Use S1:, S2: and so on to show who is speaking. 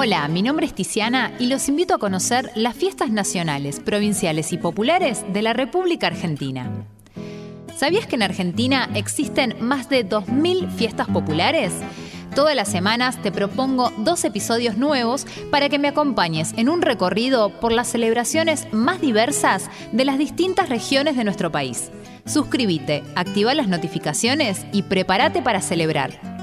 S1: Hola, mi nombre es Tiziana y los invito a conocer las fiestas nacionales, provinciales y populares de la República Argentina. ¿Sabías que en Argentina existen más de 2.000 fiestas populares? Todas las semanas te propongo dos episodios nuevos para que me acompañes en un recorrido por las celebraciones más diversas de las distintas regiones de nuestro país. Suscríbete, activa las notificaciones y prepárate para celebrar.